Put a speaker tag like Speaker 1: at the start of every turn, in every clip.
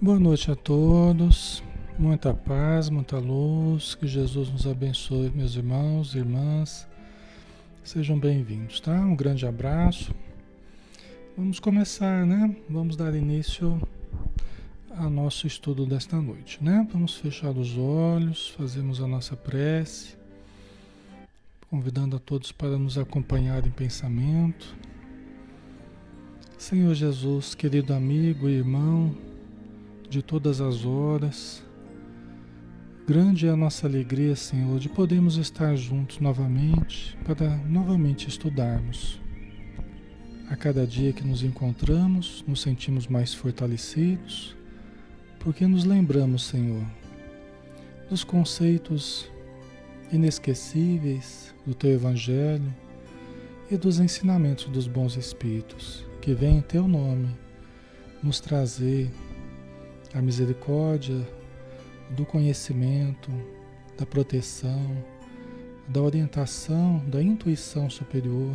Speaker 1: Boa noite a todos, muita paz, muita luz, que Jesus nos abençoe, meus irmãos e irmãs, sejam bem-vindos, tá? Um grande abraço. Vamos começar, né? Vamos dar início ao nosso estudo desta noite, né? Vamos fechar os olhos, fazemos a nossa prece, convidando a todos para nos acompanhar em pensamento. Senhor Jesus, querido amigo e irmão, de todas as horas. Grande é a nossa alegria, Senhor, de podermos estar juntos novamente para novamente estudarmos. A cada dia que nos encontramos, nos sentimos mais fortalecidos, porque nos lembramos, Senhor, dos conceitos inesquecíveis do Teu Evangelho e dos ensinamentos dos bons Espíritos, que vêm em Teu nome nos trazer a misericórdia, do conhecimento, da proteção, da orientação, da intuição superior,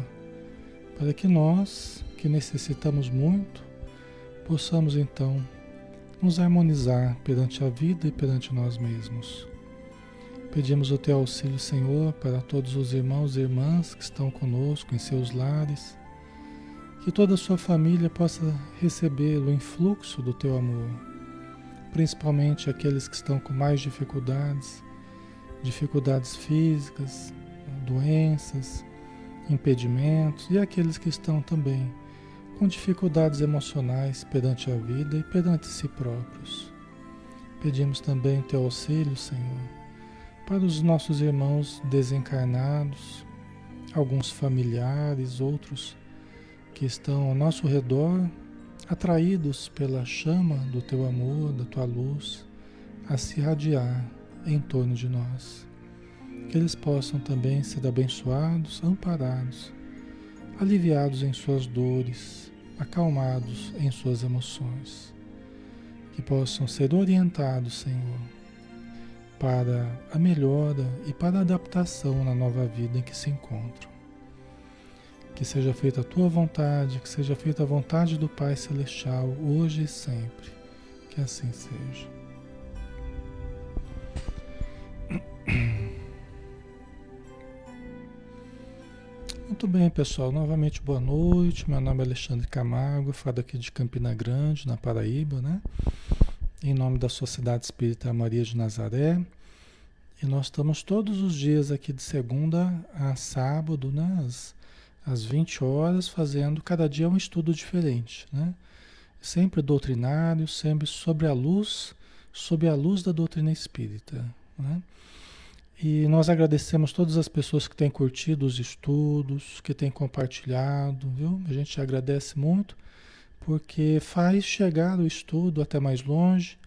Speaker 1: para que nós, que necessitamos muito, possamos então nos harmonizar perante a vida e perante nós mesmos. Pedimos o teu auxílio, Senhor, para todos os irmãos e irmãs que estão conosco em seus lares, que toda a sua família possa receber o influxo do teu amor principalmente aqueles que estão com mais dificuldades, dificuldades físicas, doenças, impedimentos e aqueles que estão também com dificuldades emocionais perante a vida e perante si próprios. Pedimos também teu auxílio, Senhor, para os nossos irmãos desencarnados, alguns familiares, outros que estão ao nosso redor atraídos pela chama do teu amor, da tua luz, a se irradiar em torno de nós. Que eles possam também ser abençoados, amparados, aliviados em suas dores, acalmados em suas emoções. Que possam ser orientados, Senhor, para a melhora e para a adaptação na nova vida em que se encontram. Que seja feita a tua vontade, que seja feita a vontade do Pai Celestial, hoje e sempre. Que assim seja. Muito bem, pessoal. Novamente, boa noite. Meu nome é Alexandre Camargo, falo aqui de Campina Grande, na Paraíba, né? Em nome da Sociedade Espírita Maria de Nazaré. E nós estamos todos os dias aqui de segunda a sábado, né? Às 20 horas, fazendo cada dia um estudo diferente, né? Sempre doutrinário, sempre sobre a luz, sob a luz da doutrina espírita, né? E nós agradecemos todas as pessoas que têm curtido os estudos, que têm compartilhado, viu? A gente agradece muito, porque faz chegar o estudo até mais longe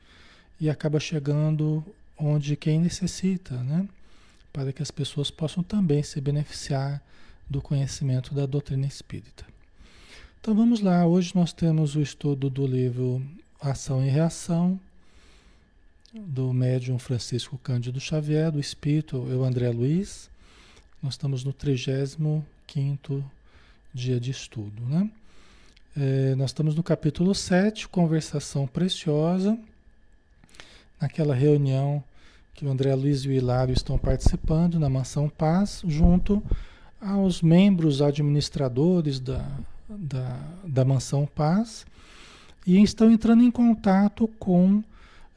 Speaker 1: e acaba chegando onde quem necessita, né? Para que as pessoas possam também se beneficiar do conhecimento da doutrina espírita. Então vamos lá, hoje nós temos o estudo do livro Ação e Reação, do médium Francisco Cândido Xavier, do espírito eu André Luiz. Nós estamos no 35 dia de estudo, né? É, nós estamos no capítulo 7, Conversação Preciosa, naquela reunião que o André Luiz e o Hilário estão participando na Mansão Paz, junto aos membros administradores da, da, da Mansão Paz e estão entrando em contato com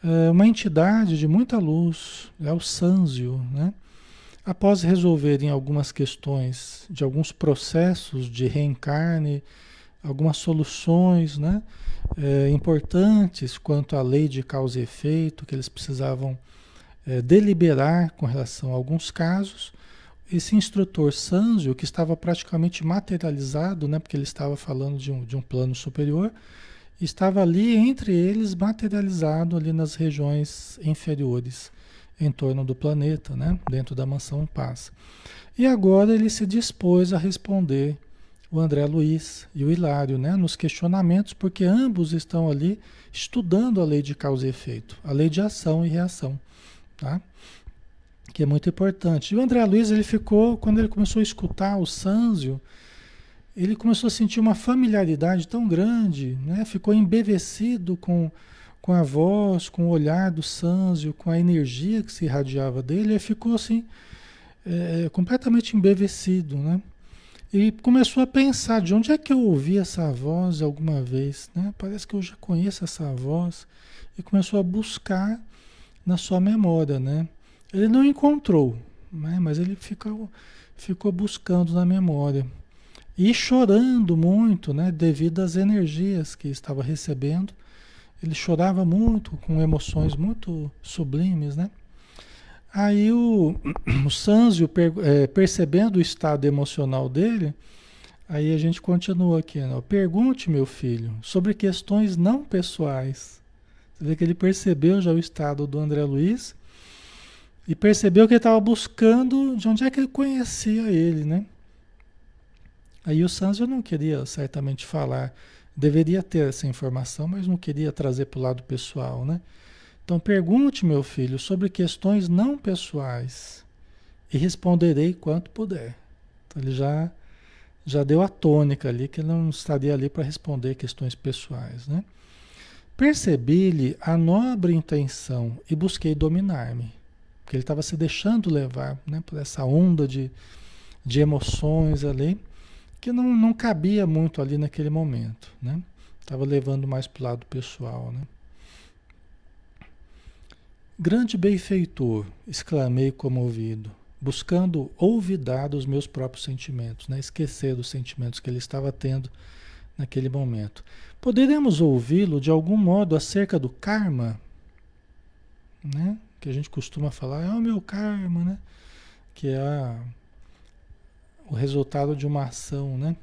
Speaker 1: é, uma entidade de muita luz, é o Sanzio, né? Após resolverem algumas questões de alguns processos de reencarne, algumas soluções né, é, importantes quanto à lei de causa e efeito que eles precisavam é, deliberar com relação a alguns casos, esse instrutor Sanzio, que estava praticamente materializado, né, porque ele estava falando de um, de um plano superior, estava ali entre eles materializado ali nas regiões inferiores, em torno do planeta, né, dentro da mansão Paz. E agora ele se dispôs a responder o André Luiz e o Hilário, né, nos questionamentos, porque ambos estão ali estudando a lei de causa e efeito, a lei de ação e reação, tá? Que é muito importante. E o André Luiz, ele ficou, quando ele começou a escutar o Sanzio, ele começou a sentir uma familiaridade tão grande, né? ficou embevecido com, com a voz, com o olhar do Sanzio, com a energia que se irradiava dele, ele ficou assim, é, completamente embevecido, né? E começou a pensar, de onde é que eu ouvi essa voz alguma vez, né? Parece que eu já conheço essa voz. E começou a buscar na sua memória, né? Ele não encontrou, né? mas ele ficou, ficou buscando na memória. E chorando muito, né? Devido às energias que estava recebendo. Ele chorava muito, com emoções muito sublimes, né? Aí o, o Sanzio, é, percebendo o estado emocional dele, aí a gente continua aqui, né? Pergunte, meu filho, sobre questões não pessoais. Você vê que ele percebeu já o estado do André Luiz e percebeu que ele estava buscando de onde é que ele conhecia ele, né? Aí o Sanzio não queria certamente falar, deveria ter essa informação, mas não queria trazer para o lado pessoal, né? Então pergunte, meu filho, sobre questões não pessoais e responderei quanto puder. Então ele já já deu a tônica ali que ele não estaria ali para responder questões pessoais, né? Percebi-lhe a nobre intenção e busquei dominar-me, porque ele estava se deixando levar, né, por essa onda de, de emoções ali que não, não cabia muito ali naquele momento, né? Estava levando mais para o lado pessoal, né? Grande benfeitor, exclamei comovido, buscando olvidar dos meus próprios sentimentos, né? esquecer dos sentimentos que ele estava tendo naquele momento. Poderemos ouvi-lo de algum modo acerca do karma, né? Que a gente costuma falar, é o meu karma, né? que é a, o resultado de uma ação. Né?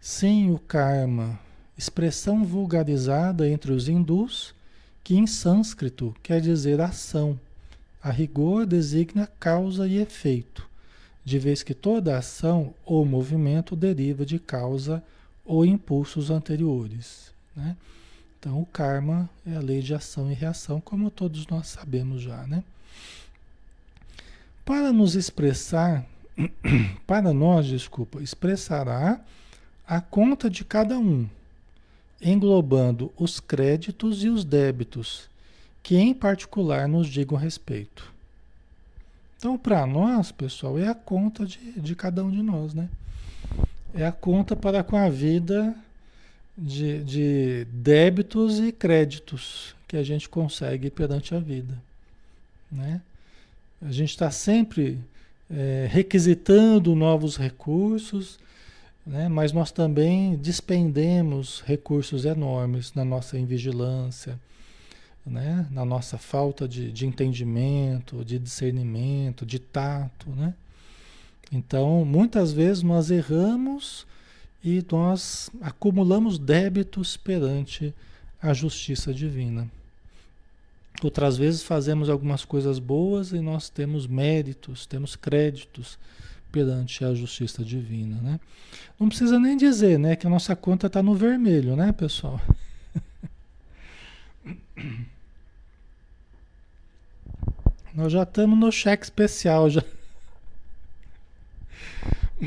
Speaker 1: Sim, o karma, expressão vulgarizada entre os hindus que em sânscrito quer dizer ação. A rigor designa causa e efeito, de vez que toda ação ou movimento deriva de causa ou impulsos anteriores. Né? Então, o karma é a lei de ação e reação, como todos nós sabemos já. Né? Para nos expressar, para nós, desculpa, expressará a conta de cada um englobando os créditos e os débitos, que em particular nos digam respeito. Então, para nós, pessoal, é a conta de, de cada um de nós, né? É a conta para com a vida de, de débitos e créditos que a gente consegue perante a vida, né? A gente está sempre é, requisitando novos recursos, né? mas nós também despendemos recursos enormes na nossa invigilância, né? na nossa falta de, de entendimento, de discernimento, de tato. Né? Então, muitas vezes nós erramos e nós acumulamos débitos perante a justiça divina. Outras vezes fazemos algumas coisas boas e nós temos méritos, temos créditos perante a justiça divina, né? Não precisa nem dizer, né, que a nossa conta está no vermelho, né, pessoal? Nós já estamos no cheque especial já.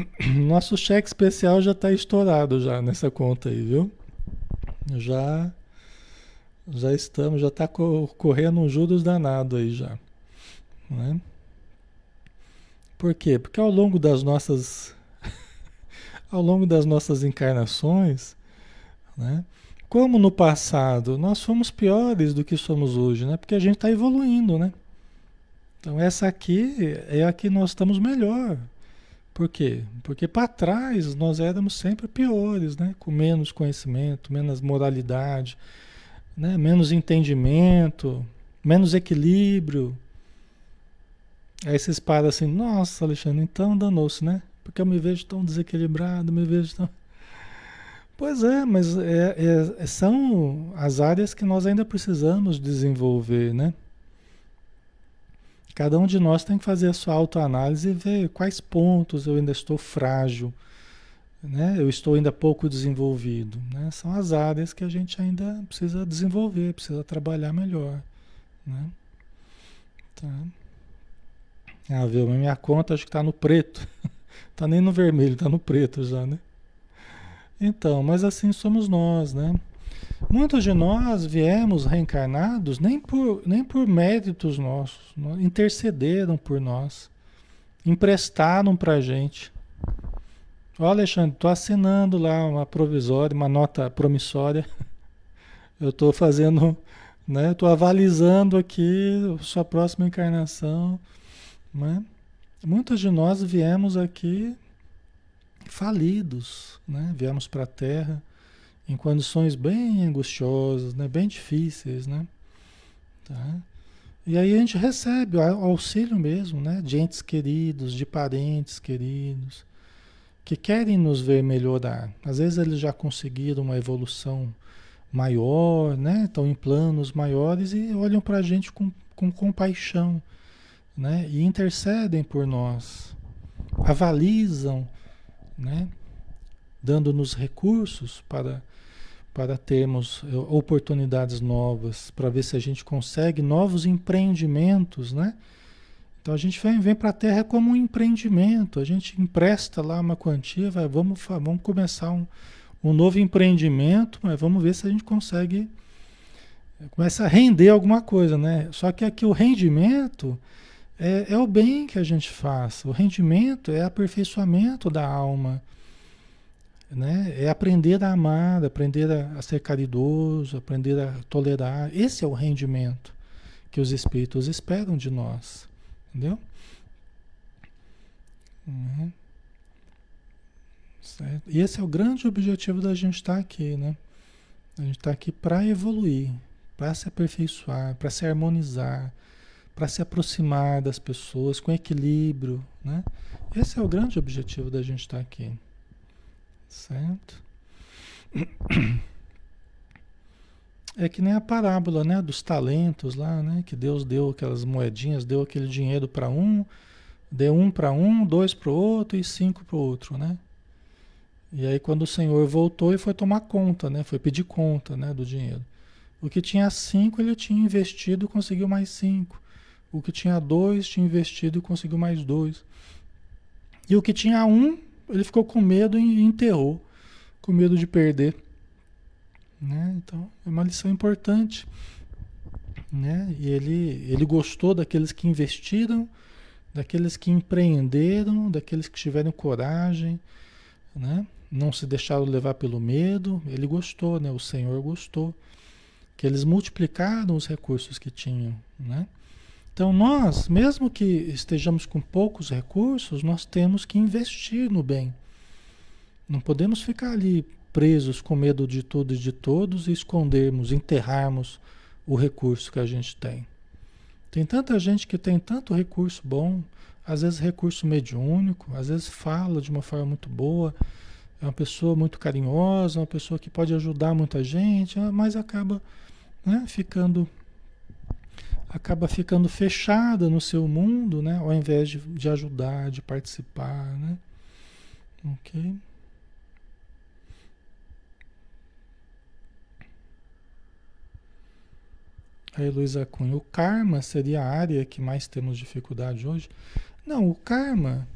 Speaker 1: Nosso cheque especial já está estourado já nessa conta aí, viu? Já já estamos, já está correndo um juros danado aí já, né? Por quê? Porque ao longo das nossas ao longo das nossas encarnações, né? Como no passado nós fomos piores do que somos hoje, né? Porque a gente está evoluindo, né? Então essa aqui é a que nós estamos melhor. Por quê? Porque para trás nós éramos sempre piores, né? Com menos conhecimento, menos moralidade, né? menos entendimento, menos equilíbrio, Aí vocês param assim, nossa, Alexandre, então danou-se, né? Porque eu me vejo tão desequilibrado, me vejo tão. Pois é, mas é, é, são as áreas que nós ainda precisamos desenvolver, né? Cada um de nós tem que fazer a sua autoanálise e ver quais pontos eu ainda estou frágil, né? Eu estou ainda pouco desenvolvido, né? São as áreas que a gente ainda precisa desenvolver, precisa trabalhar melhor, né? Tá. Ah, viu? Minha conta acho que está no preto. tá nem no vermelho, está no preto já, né? Então, mas assim somos nós, né? Muitos de nós viemos reencarnados nem por, nem por méritos nossos, intercederam por nós, emprestaram para a gente. Ó Alexandre, estou assinando lá uma provisória, uma nota promissória. Eu estou fazendo, né? Estou avalizando aqui sua próxima encarnação. Né? Muitos de nós viemos aqui falidos, né? Viemos para a Terra em condições bem angustiosas, né? bem difíceis, né? Tá? E aí a gente recebe o auxílio mesmo, né? De entes queridos, de parentes queridos, que querem nos ver melhorar. Às vezes eles já conseguiram uma evolução maior, né? Estão em planos maiores e olham para a gente com, com compaixão, né? E intercedem por nós, avalizam, né? Dando-nos recursos para para termos eh, oportunidades novas, para ver se a gente consegue novos empreendimentos, né? Então a gente vem, vem para a Terra como um empreendimento, a gente empresta lá uma quantia, vai, vamos, vamos começar um, um novo empreendimento, mas vamos ver se a gente consegue eh, começa a render alguma coisa, né? Só que aqui o rendimento é, é o bem que a gente faz, o rendimento é aperfeiçoamento da alma né? É aprender a amar, aprender a, ser caridoso, aprender a tolerar. Esse é o rendimento que os espíritos esperam de nós, entendeu? Uhum. Certo? E esse é o grande objetivo da gente estar aqui, né? A gente está aqui para evoluir, para se aperfeiçoar, para se harmonizar, para se aproximar das pessoas com equilíbrio, né? Esse é o grande objetivo da gente estar aqui. Certo? É que nem a parábola, né, dos talentos lá, né, que Deus deu aquelas moedinhas, deu aquele dinheiro para um, deu um para um, dois para o outro e cinco para o outro, né? E aí quando o Senhor voltou e foi tomar conta, né, foi pedir conta, né, do dinheiro. O que tinha cinco ele tinha investido e conseguiu mais cinco. O que tinha dois tinha investido e conseguiu mais dois. E o que tinha um ele ficou com medo e enterrou, com medo de perder. Né? Então, é uma lição importante. Né? E ele, ele gostou daqueles que investiram, daqueles que empreenderam, daqueles que tiveram coragem, né? não se deixaram levar pelo medo. Ele gostou, né? o Senhor gostou, que eles multiplicaram os recursos que tinham. Né? Então, nós, mesmo que estejamos com poucos recursos, nós temos que investir no bem. Não podemos ficar ali presos com medo de tudo e de todos e escondermos, enterrarmos o recurso que a gente tem. Tem tanta gente que tem tanto recurso bom, às vezes recurso mediúnico, às vezes fala de uma forma muito boa, é uma pessoa muito carinhosa, uma pessoa que pode ajudar muita gente, mas acaba né, ficando acaba ficando fechada no seu mundo, né? Ao invés de, de ajudar, de participar, né? Ok? Aí, Luísa Cunha, o karma seria a área que mais temos dificuldade hoje? Não, o karma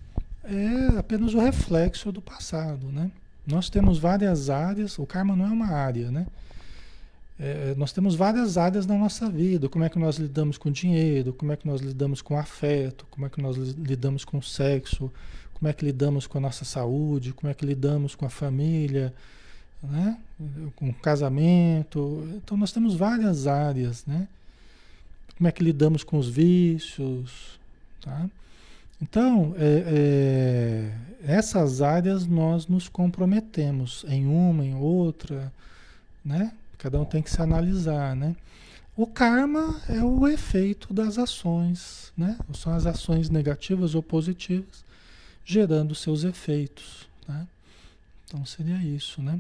Speaker 1: é apenas o reflexo do passado, né? Nós temos várias áreas, o karma não é uma área, né? É, nós temos várias áreas na nossa vida. Como é que nós lidamos com dinheiro, como é que nós lidamos com afeto, como é que nós lidamos com sexo, como é que lidamos com a nossa saúde, como é que lidamos com a família, né? com o casamento. Então nós temos várias áreas, né? Como é que lidamos com os vícios, tá? Então, é, é, essas áreas nós nos comprometemos em uma, em outra, né? Cada um tem que se analisar, né? O karma é o efeito das ações, né? São as ações negativas ou positivas gerando seus efeitos, né? Então seria isso, né?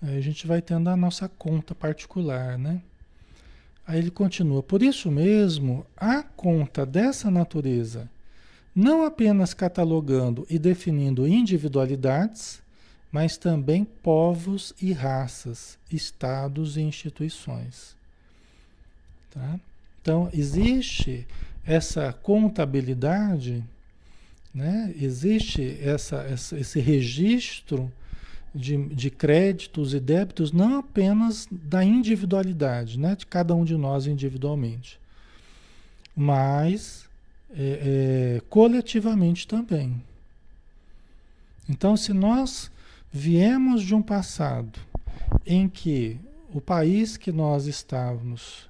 Speaker 1: Aí a gente vai tendo a nossa conta particular, né? Aí ele continua: Por isso mesmo, a conta dessa natureza, não apenas catalogando e definindo individualidades, mas também povos e raças, estados e instituições. Tá? Então, existe essa contabilidade, né? existe essa, essa, esse registro de, de créditos e débitos, não apenas da individualidade, né? de cada um de nós individualmente, mas é, é, coletivamente também. Então, se nós viemos de um passado em que o país que nós estávamos,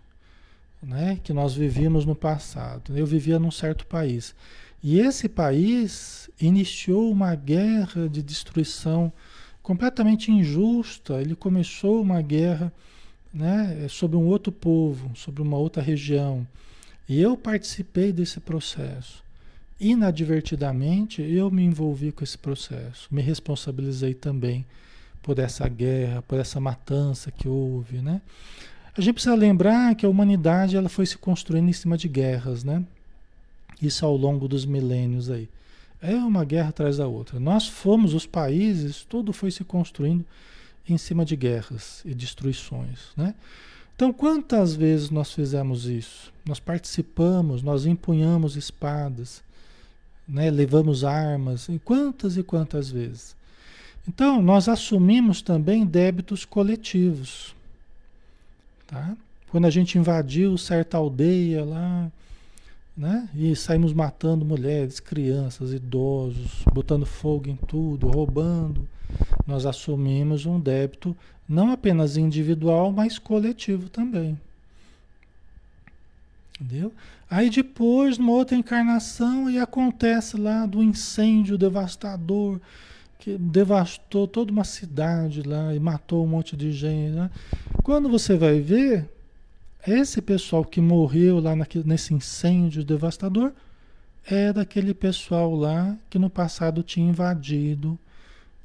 Speaker 1: né, que nós vivíamos no passado, eu vivia num certo país, e esse país iniciou uma guerra de destruição completamente injusta. Ele começou uma guerra né, sobre um outro povo, sobre uma outra região. E eu participei desse processo. Inadvertidamente, eu me envolvi com esse processo. Me responsabilizei também por essa guerra, por essa matança que houve, né? A gente precisa lembrar que a humanidade ela foi se construindo em cima de guerras, né? Isso ao longo dos milênios aí. É uma guerra atrás da outra. Nós fomos os países, tudo foi se construindo em cima de guerras e destruições, né? Então, quantas vezes nós fizemos isso? Nós participamos, nós empunhamos espadas, né? levamos armas, e quantas e quantas vezes? Então, nós assumimos também débitos coletivos. Tá? Quando a gente invadiu certa aldeia lá, né? E saímos matando mulheres, crianças, idosos, botando fogo em tudo, roubando. Nós assumimos um débito não apenas individual, mas coletivo também. Entendeu? Aí depois, numa outra encarnação, e acontece lá do incêndio devastador que devastou toda uma cidade lá e matou um monte de gente. Né? Quando você vai ver, esse pessoal que morreu lá naquele, nesse incêndio devastador é daquele pessoal lá que no passado tinha invadido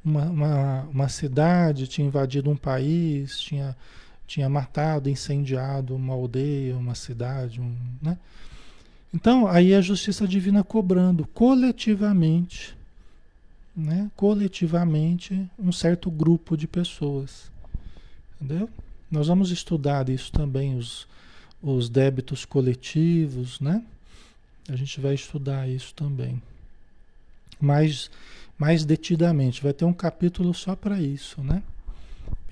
Speaker 1: uma, uma, uma cidade, tinha invadido um país, tinha, tinha matado, incendiado uma aldeia, uma cidade, um, né? Então, aí a justiça divina cobrando coletivamente, né? Coletivamente, um certo grupo de pessoas. Entendeu? Nós vamos estudar isso também, os, os débitos coletivos, né? A gente vai estudar isso também. Mais, mais detidamente. Vai ter um capítulo só para isso, né?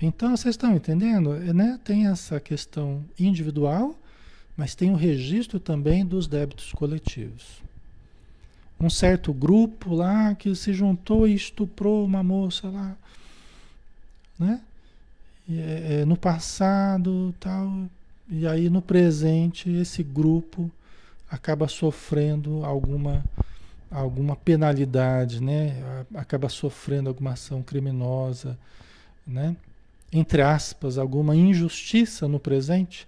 Speaker 1: Então, vocês estão entendendo? É, né? Tem essa questão individual, mas tem o registro também dos débitos coletivos. Um certo grupo lá que se juntou e estuprou uma moça lá, né? é, é, no passado tal, e aí no presente esse grupo acaba sofrendo alguma, alguma penalidade, né? acaba sofrendo alguma ação criminosa, né? entre aspas, alguma injustiça no presente.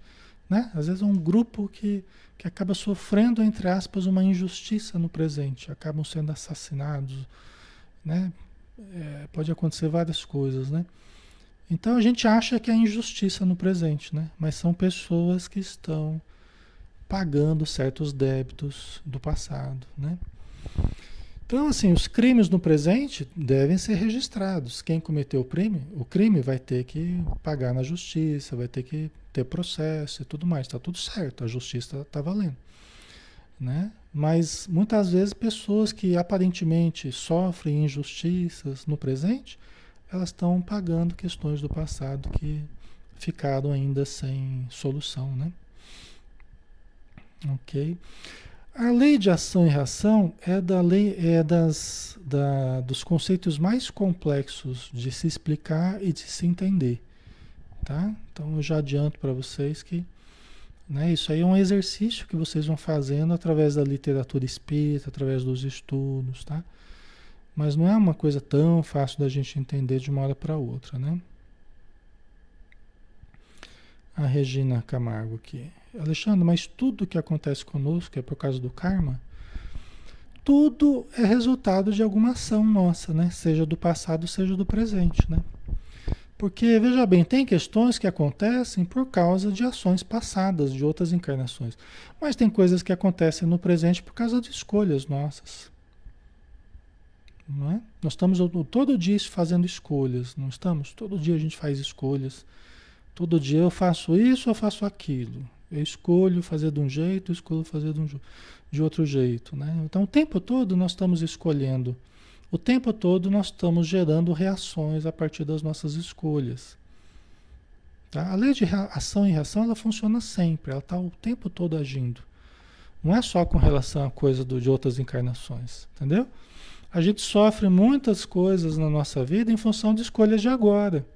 Speaker 1: Né? Às vezes é um grupo que, que acaba sofrendo, entre aspas, uma injustiça no presente, acabam sendo assassinados. Né? É, pode acontecer várias coisas, né? Então a gente acha que é injustiça no presente, né? Mas são pessoas que estão pagando certos débitos do passado, né? Então, assim, os crimes no presente devem ser registrados. Quem cometeu o crime, o crime vai ter que pagar na justiça, vai ter que ter processo e tudo mais. Está tudo certo, a justiça está valendo. Né? Mas muitas vezes pessoas que aparentemente sofrem injustiças no presente, elas estão pagando questões do passado que ficaram ainda sem solução, né? Ok. A lei de ação e reação é da lei é das da, dos conceitos mais complexos de se explicar e de se entender, tá? Então eu já adianto para vocês que né, isso aí é um exercício que vocês vão fazendo através da literatura espírita, através dos estudos, tá? Mas não é uma coisa tão fácil da gente entender de uma hora para outra, né? A Regina Camargo aqui. Alexandre, mas tudo que acontece conosco é por causa do karma? Tudo é resultado de alguma ação nossa, né? Seja do passado, seja do presente, né? Porque, veja bem, tem questões que acontecem por causa de ações passadas, de outras encarnações. Mas tem coisas que acontecem no presente por causa de escolhas nossas. Não é? Nós estamos todo dia fazendo escolhas, não estamos? Todo dia a gente faz escolhas. Todo dia eu faço isso, eu faço aquilo. Eu escolho fazer de um jeito, escolho fazer de, um, de outro jeito. Né? Então o tempo todo nós estamos escolhendo O tempo todo nós estamos gerando reações a partir das nossas escolhas. Tá? A lei de ação e reação ela funciona sempre, ela está o tempo todo agindo. Não é só com relação a coisa do, de outras encarnações, entendeu? A gente sofre muitas coisas na nossa vida em função de escolhas de agora.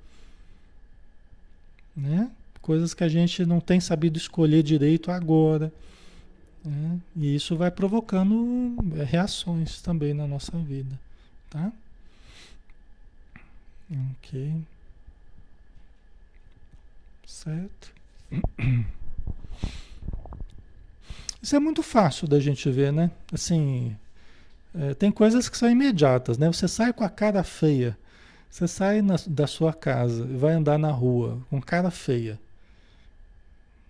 Speaker 1: Né? Coisas que a gente não tem sabido escolher direito agora. Né? E isso vai provocando é, reações também na nossa vida. Tá? Ok. Certo? Isso é muito fácil da gente ver, né? Assim, é, tem coisas que são imediatas, né? Você sai com a cara feia, você sai na, da sua casa e vai andar na rua com cara feia,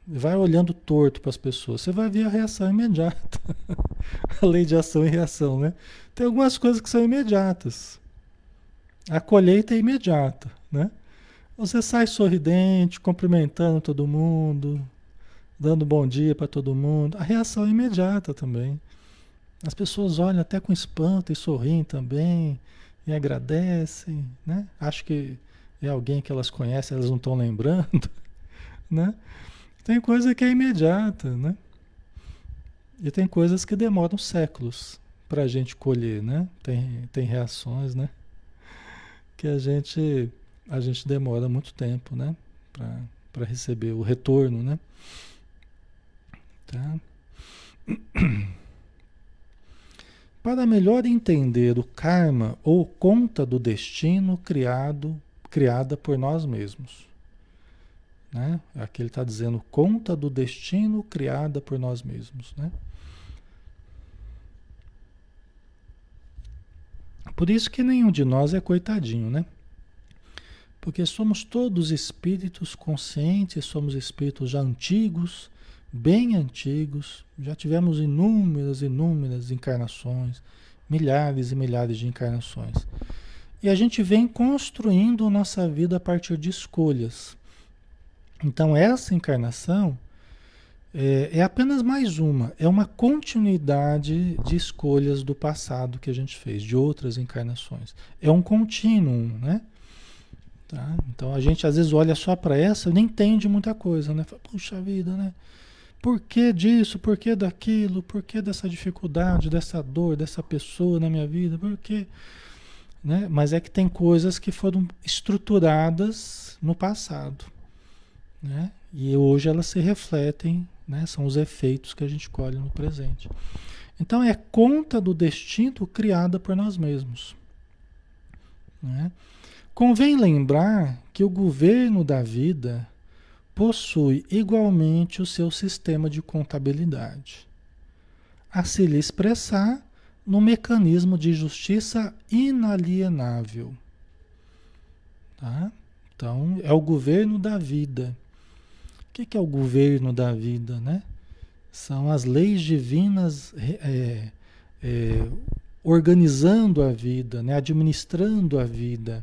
Speaker 1: vai olhando torto para as pessoas, você vai ver a reação imediata. a lei de ação e reação, né? Tem algumas coisas que são imediatas. A colheita é imediata, né? Você sai sorridente, cumprimentando todo mundo, dando bom dia para todo mundo. A reação é imediata também. As pessoas olham até com espanto e sorriem também, e agradecem, né? Acho que é alguém que elas conhecem, elas não estão lembrando, né? Tem coisa que é imediata, né? E tem coisas que demoram séculos para a gente colher, né? Tem, tem reações, né? Que a gente a gente demora muito tempo, né? Para receber o retorno, né? Tá? Para melhor entender o karma ou conta do destino criado, criada por nós mesmos. Né? Aqui ele está dizendo conta do destino criada por nós mesmos. Né? Por isso que nenhum de nós é coitadinho, né? Porque somos todos espíritos conscientes, somos espíritos já antigos, bem antigos, já tivemos inúmeras, inúmeras encarnações, milhares e milhares de encarnações. E a gente vem construindo nossa vida a partir de escolhas. Então, essa encarnação é, é, apenas mais uma, é uma continuidade de escolhas do passado que a gente fez, de outras encarnações. É um contínuo, né? Tá? Então a gente às vezes olha só para essa e nem entende muita coisa, né? Puxa vida, né? Por que disso? Por que daquilo? Por que dessa dificuldade, dessa dor, dessa pessoa na minha vida? Por que? Né? Mas é que tem coisas que foram estruturadas no passado. Né? E hoje elas se refletem, né? são os efeitos que a gente colhe no presente. Então é conta do destino criada por nós mesmos. Né? Convém lembrar que o governo da vida possui igualmente o seu sistema de contabilidade, a se lhe expressar no mecanismo de justiça inalienável. Tá? Então, é o governo da vida. O que é o governo da vida? Né? São as leis divinas é, é, organizando a vida, né? administrando a vida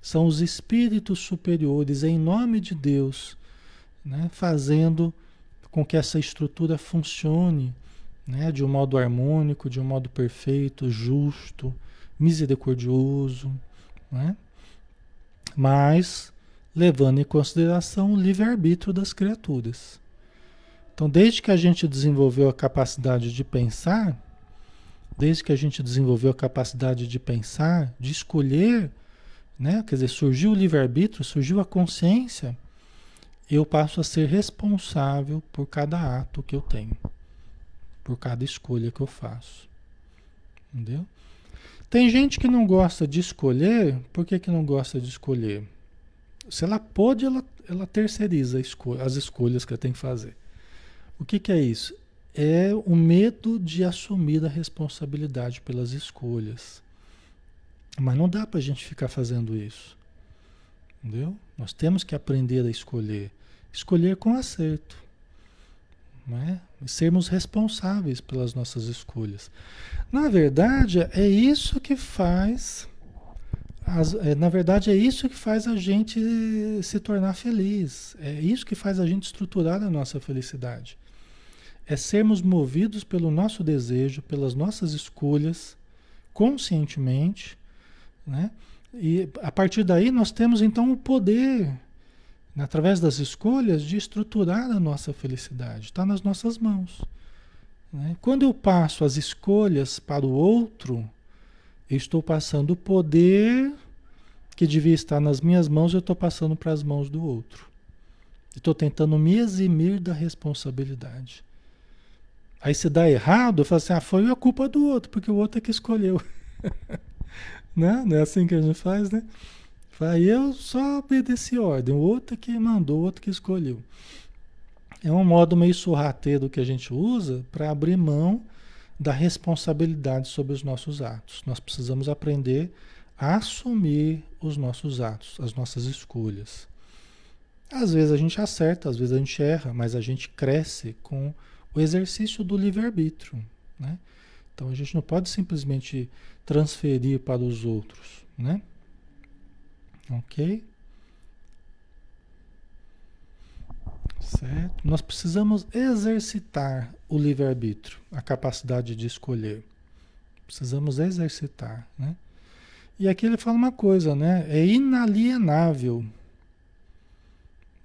Speaker 1: são os espíritos superiores, em nome de Deus, né, fazendo com que essa estrutura funcione né, de um modo harmônico, de um modo perfeito, justo, misericordioso, né, mas levando em consideração o livre-arbítrio das criaturas. Então, desde que a gente desenvolveu a capacidade de pensar, desde que a gente desenvolveu a capacidade de pensar, de escolher né? Quer dizer, surgiu o livre-arbítrio, surgiu a consciência, eu passo a ser responsável por cada ato que eu tenho, por cada escolha que eu faço. Entendeu? Tem gente que não gosta de escolher, por que, que não gosta de escolher? Se ela pode, ela, ela terceiriza escolha, as escolhas que ela tem que fazer. O que, que é isso? É o medo de assumir a responsabilidade pelas escolhas. Mas não dá para a gente ficar fazendo isso. Entendeu? Nós temos que aprender a escolher. Escolher com acerto. Né? E sermos responsáveis pelas nossas escolhas. Na verdade, é isso que faz. As, é, na verdade, é isso que faz a gente se tornar feliz. É isso que faz a gente estruturar a nossa felicidade. É sermos movidos pelo nosso desejo, pelas nossas escolhas conscientemente, né? E a partir daí nós temos então o poder, através das escolhas, de estruturar a nossa felicidade. Está nas nossas mãos. Né? Quando eu passo as escolhas para o outro, estou passando o poder que devia estar nas minhas mãos, eu estou passando para as mãos do outro. Estou tentando me eximir da responsabilidade. Aí se dá errado, eu falo assim, ah, foi a culpa do outro, porque o outro é que escolheu. né? Não é assim que a gente faz, né? Aí eu só obedeci ordem, o outro é que mandou, o outro que escolheu. É um modo meio sorrateiro que a gente usa para abrir mão da responsabilidade sobre os nossos atos. Nós precisamos aprender a assumir os nossos atos, as nossas escolhas. Às vezes a gente acerta, às vezes a gente erra, mas a gente cresce com o exercício do livre-arbítrio. Né? Então a gente não pode simplesmente transferir para os outros. Né? Ok? Certo? Nós precisamos exercitar o livre-arbítrio, a capacidade de escolher. Precisamos exercitar, né? E aqui ele fala uma coisa, né? É inalienável.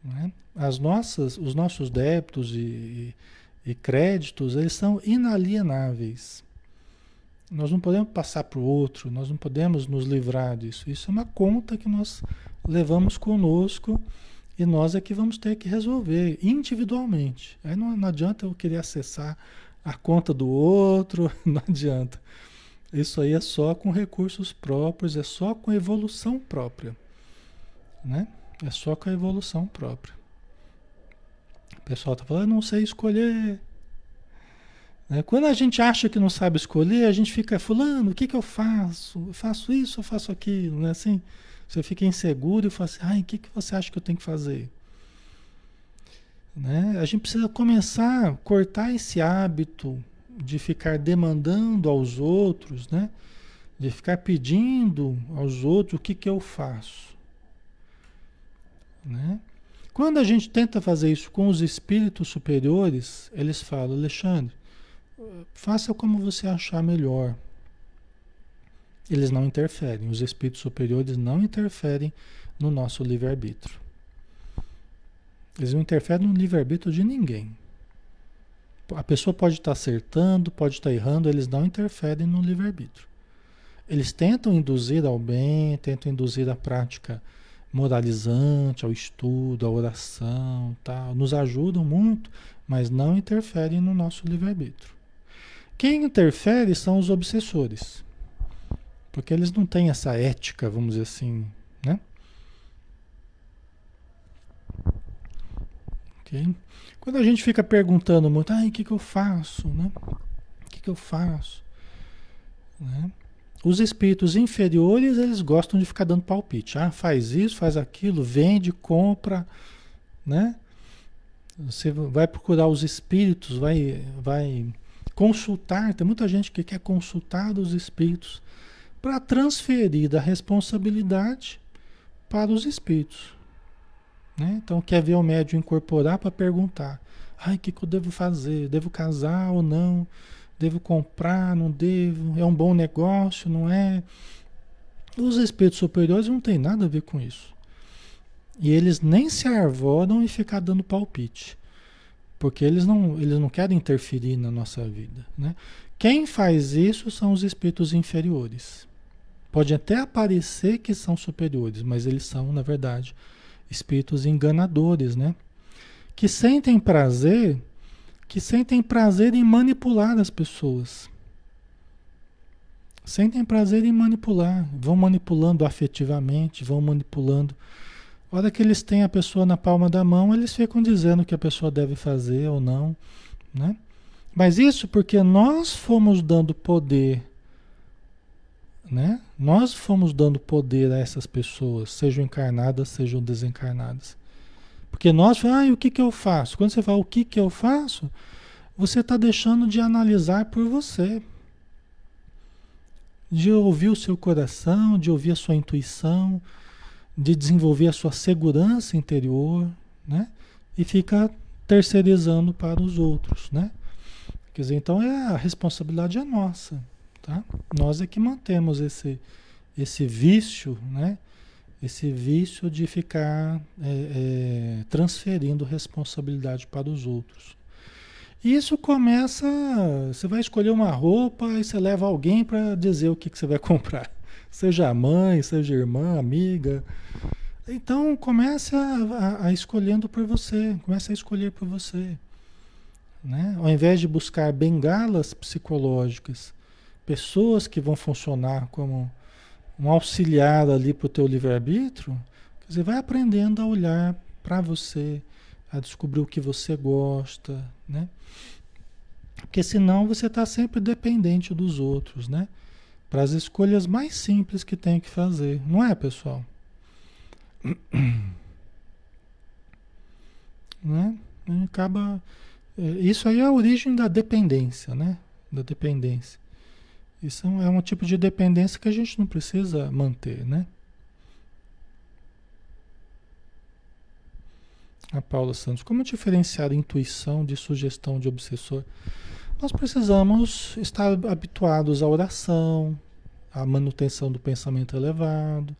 Speaker 1: Né? As nossas, os nossos débitos e, e créditos, eles são inalienáveis. Nós não podemos passar para o outro, nós não podemos nos livrar disso. Isso é uma conta que nós levamos conosco e nós é que vamos ter que resolver individualmente. Aí não, não adianta eu querer acessar a conta do outro, não adianta. Isso aí é só com recursos próprios, é só com evolução própria. Né? É só com a evolução própria. O pessoal está falando, eu não sei escolher. Né? Quando a gente acha que não sabe escolher, a gente fica, fulano, o que, que eu faço? Eu faço isso, eu faço aquilo, não é assim? Você fica inseguro e fala assim, ai, o que, que você acha que eu tenho que fazer? Né? A gente precisa começar a cortar esse hábito de ficar demandando aos outros, né? de ficar pedindo aos outros o que, que eu faço. Né? Quando a gente tenta fazer isso com os espíritos superiores, eles falam, Alexandre, faça como você achar melhor. Eles não interferem, os espíritos superiores não interferem no nosso livre-arbítrio. Eles não interferem no livre-arbítrio de ninguém. A pessoa pode estar acertando, pode estar errando, eles não interferem no livre-arbítrio. Eles tentam induzir ao bem, tentam induzir a prática moralizante, ao estudo, à oração, tal. Nos ajudam muito, mas não interferem no nosso livre-arbítrio. Quem interfere são os obsessores. Porque eles não têm essa ética, vamos dizer assim, né? Quando a gente fica perguntando muito, ai, o que, que eu faço, né? O que, que eu faço? Né? Os espíritos inferiores, eles gostam de ficar dando palpite. Ah, faz isso, faz aquilo, vende, compra, né? Você vai procurar os espíritos, vai, vai consultar. Tem muita gente que quer consultar os espíritos para transferir da responsabilidade para os espíritos. Né? Então quer ver o médium incorporar para perguntar: ai, o que, que eu devo fazer? Devo casar ou não? Devo comprar? Não devo? É um bom negócio? Não é? Os espíritos superiores não tem nada a ver com isso. E eles nem se arvoram e ficar dando palpite. Porque eles não, eles não querem interferir na nossa vida. Né? Quem faz isso são os espíritos inferiores. Pode até aparecer que são superiores, mas eles são, na verdade, espíritos enganadores, né? Que sentem prazer, que sentem prazer em manipular as pessoas. Sentem prazer em manipular, vão manipulando afetivamente, vão manipulando. A hora que eles têm a pessoa na palma da mão, eles ficam dizendo o que a pessoa deve fazer ou não, né? Mas isso porque nós fomos dando poder, né? Nós fomos dando poder a essas pessoas, sejam encarnadas, sejam desencarnadas. Porque nós, ah, o que, que eu faço? Quando você fala o que, que eu faço, você está deixando de analisar por você. De ouvir o seu coração, de ouvir a sua intuição, de desenvolver a sua segurança interior, né? E fica terceirizando para os outros, né? Quer dizer, então é a responsabilidade é nossa. Tá? Nós é que mantemos esse, esse vício, né? Esse vício de ficar é, é, transferindo responsabilidade para os outros. E isso começa. Você vai escolher uma roupa e você leva alguém para dizer o que, que você vai comprar. Seja a mãe, seja a irmã, amiga. Então comece a, a, a escolhendo por você. Comece a escolher por você. Né? Ao invés de buscar bengalas psicológicas, pessoas que vão funcionar como um auxiliar ali para o teu livre-arbítrio, você vai aprendendo a olhar para você, a descobrir o que você gosta, né? Porque senão você está sempre dependente dos outros, né? Para as escolhas mais simples que tem que fazer, não é, pessoal? Né? Acaba. É, isso aí é a origem da dependência, né? Da dependência. Isso é um tipo de dependência que a gente não precisa manter, né? A Paula Santos, como diferenciar intuição de sugestão de obsessor? Nós precisamos estar habituados à oração, à manutenção do pensamento elevado,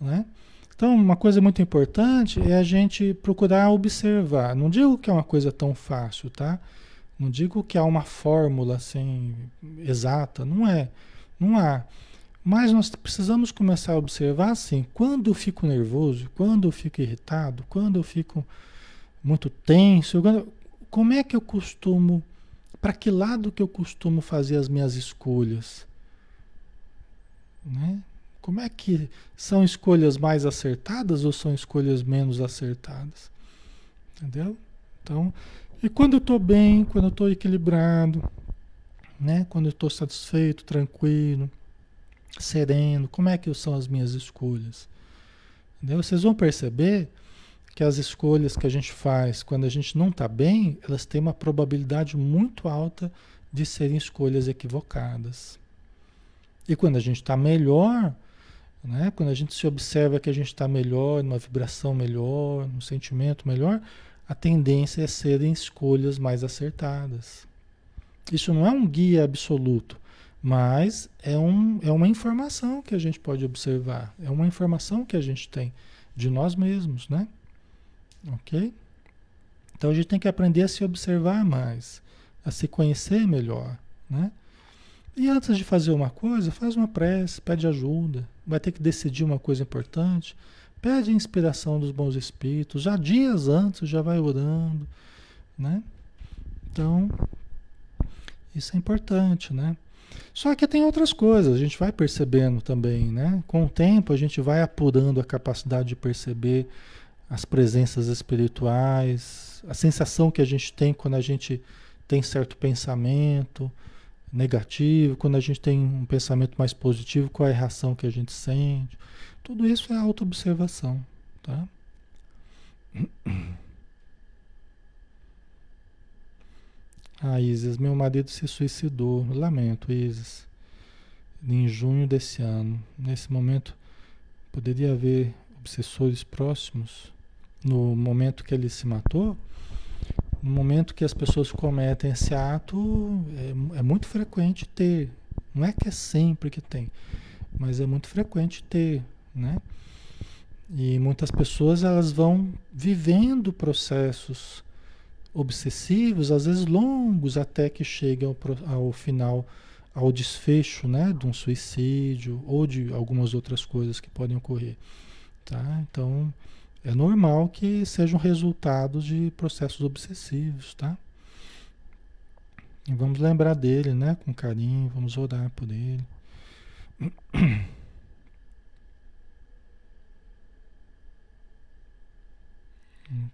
Speaker 1: né? Então, uma coisa muito importante é a gente procurar observar. Não digo que é uma coisa tão fácil, tá? Não digo que há uma fórmula assim exata, não é. Não há. Mas nós precisamos começar a observar assim, quando eu fico nervoso, quando eu fico irritado, quando eu fico muito tenso, como é que eu costumo, para que lado que eu costumo fazer as minhas escolhas? Né? Como é que são escolhas mais acertadas ou são escolhas menos acertadas? Entendeu? Então, e quando eu estou bem, quando eu estou equilibrado, né? Quando eu estou satisfeito, tranquilo, sereno, como é que são as minhas escolhas? Entendeu? Vocês vão perceber que as escolhas que a gente faz quando a gente não está bem, elas têm uma probabilidade muito alta de serem escolhas equivocadas. E quando a gente está melhor, né? quando a gente se observa que a gente está melhor, numa vibração melhor, num sentimento melhor, a tendência é serem escolhas mais acertadas. Isso não é um guia absoluto, mas é, um, é uma informação que a gente pode observar, é uma informação que a gente tem de nós mesmos, né? Ok? Então a gente tem que aprender a se observar mais, a se conhecer melhor, né? E antes de fazer uma coisa, faz uma prece, pede ajuda, vai ter que decidir uma coisa importante, Pede a inspiração dos bons espíritos, já dias antes, já vai orando, né? Então, isso é importante, né? Só que tem outras coisas, a gente vai percebendo também, né? Com o tempo a gente vai apurando a capacidade de perceber as presenças espirituais, a sensação que a gente tem quando a gente tem certo pensamento negativo, quando a gente tem um pensamento mais positivo, qual é a reação que a gente sente. Tudo isso é autoobservação, tá? Ah, Isis, meu marido se suicidou. Lamento, Isis. Em junho desse ano. Nesse momento, poderia haver obsessores próximos. No momento que ele se matou, no momento que as pessoas cometem esse ato, é, é muito frequente ter. Não é que é sempre que tem, mas é muito frequente ter né? E muitas pessoas elas vão vivendo processos obsessivos, às vezes longos, até que cheguem ao, ao final, ao desfecho, né, de um suicídio ou de algumas outras coisas que podem ocorrer, tá? Então é normal que sejam resultados de processos obsessivos, tá? E vamos lembrar dele, né, com carinho, vamos orar por ele.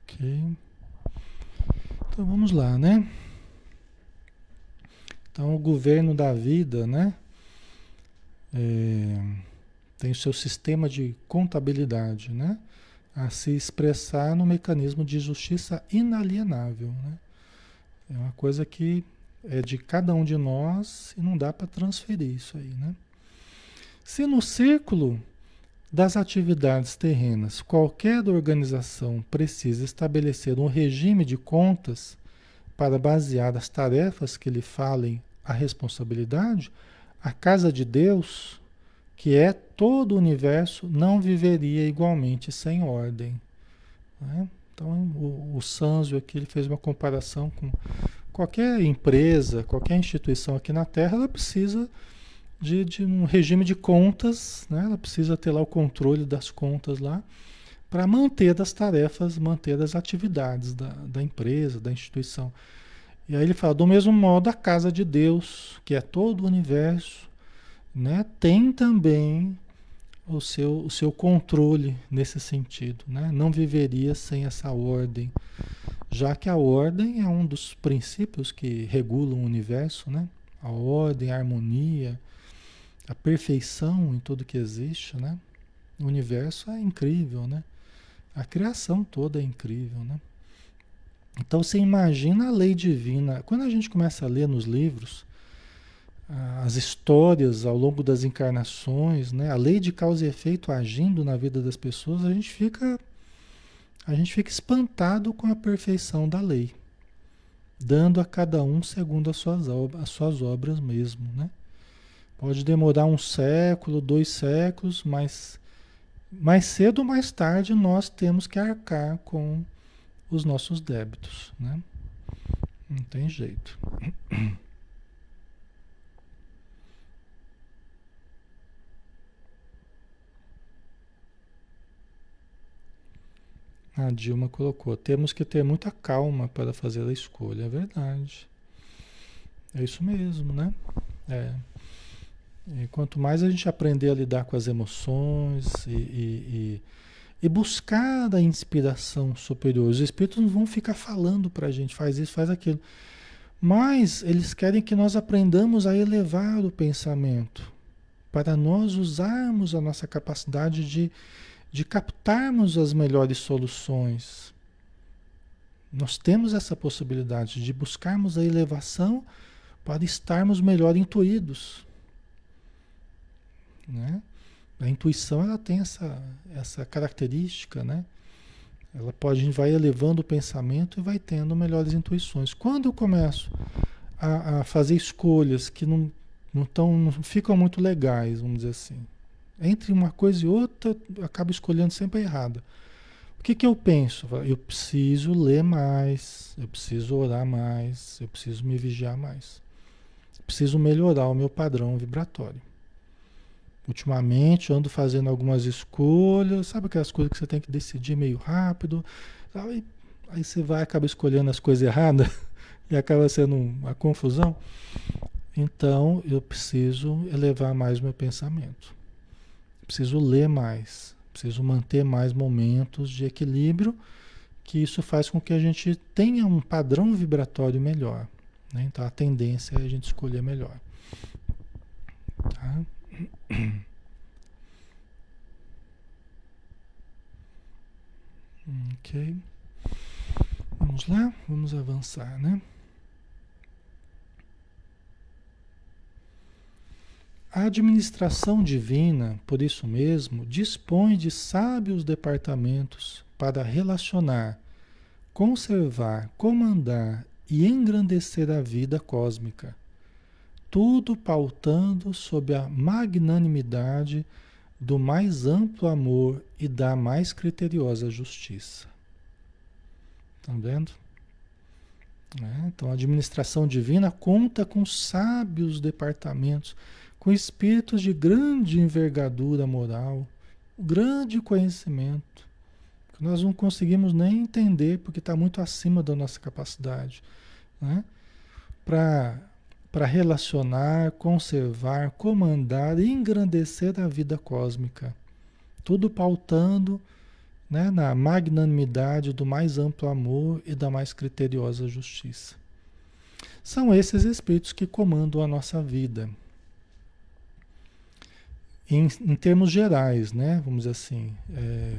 Speaker 1: Ok. Então vamos lá, né? Então o governo da vida, né? É, tem o seu sistema de contabilidade, né? A se expressar no mecanismo de justiça inalienável, né? É uma coisa que é de cada um de nós e não dá para transferir isso aí, né? Se no círculo das atividades terrenas, qualquer organização precisa estabelecer um regime de contas para basear as tarefas que lhe falem a responsabilidade, a casa de Deus, que é todo o universo, não viveria igualmente sem ordem. Né? Então, o, o Sanzio aqui ele fez uma comparação com qualquer empresa, qualquer instituição aqui na Terra, ela precisa de, de um regime de contas, né? ela precisa ter lá o controle das contas lá, para manter as tarefas, manter as atividades da, da empresa, da instituição. E aí ele fala, do mesmo modo, a casa de Deus, que é todo o universo, né, tem também o seu, o seu controle nesse sentido. Né? Não viveria sem essa ordem, já que a ordem é um dos princípios que regulam o universo, né? a ordem, a harmonia, a perfeição em tudo que existe. Né? O universo é incrível, né? A criação toda é incrível, né? Então você imagina a lei divina. Quando a gente começa a ler nos livros as histórias ao longo das encarnações, né? A lei de causa e efeito agindo na vida das pessoas, a gente fica a gente fica espantado com a perfeição da lei, dando a cada um segundo as suas, as suas obras mesmo, né? Pode demorar um século, dois séculos, mas mais cedo ou mais tarde nós temos que arcar com os nossos débitos, né? Não tem jeito. A Dilma colocou: temos que ter muita calma para fazer a escolha. É verdade. É isso mesmo, né? É. E quanto mais a gente aprender a lidar com as emoções e, e, e, e buscar a inspiração superior, os espíritos não vão ficar falando para a gente, faz isso, faz aquilo. Mas eles querem que nós aprendamos a elevar o pensamento, para nós usarmos a nossa capacidade de, de captarmos as melhores soluções. Nós temos essa possibilidade de buscarmos a elevação para estarmos melhor intuídos. Né? A intuição ela tem essa, essa característica, né? Ela pode vai elevando o pensamento e vai tendo melhores intuições. Quando eu começo a, a fazer escolhas que não, não, tão, não ficam muito legais, vamos dizer assim, entre uma coisa e outra, eu acabo escolhendo sempre a errada. O que, que eu penso? Eu preciso ler mais, eu preciso orar mais, eu preciso me vigiar mais. Preciso melhorar o meu padrão vibratório. Ultimamente ando fazendo algumas escolhas, sabe aquelas coisas que você tem que decidir meio rápido, aí, aí você vai acaba escolhendo as coisas erradas e acaba sendo uma confusão. Então eu preciso elevar mais o meu pensamento. Preciso ler mais, preciso manter mais momentos de equilíbrio, que isso faz com que a gente tenha um padrão vibratório melhor. Né? Então a tendência é a gente escolher melhor. Tá? Ok. Vamos lá, vamos avançar, né? A administração divina, por isso mesmo, dispõe de sábios departamentos para relacionar, conservar, comandar e engrandecer a vida cósmica tudo pautando sob a magnanimidade do mais amplo amor e da mais criteriosa justiça. Estão tá vendo? É, então a administração divina conta com sábios departamentos, com espíritos de grande envergadura moral, grande conhecimento, que nós não conseguimos nem entender porque está muito acima da nossa capacidade. Né? Para relacionar, conservar, comandar e engrandecer a vida cósmica. Tudo pautando né, na magnanimidade do mais amplo amor e da mais criteriosa justiça. São esses espíritos que comandam a nossa vida. Em, em termos gerais, né, vamos dizer assim, é,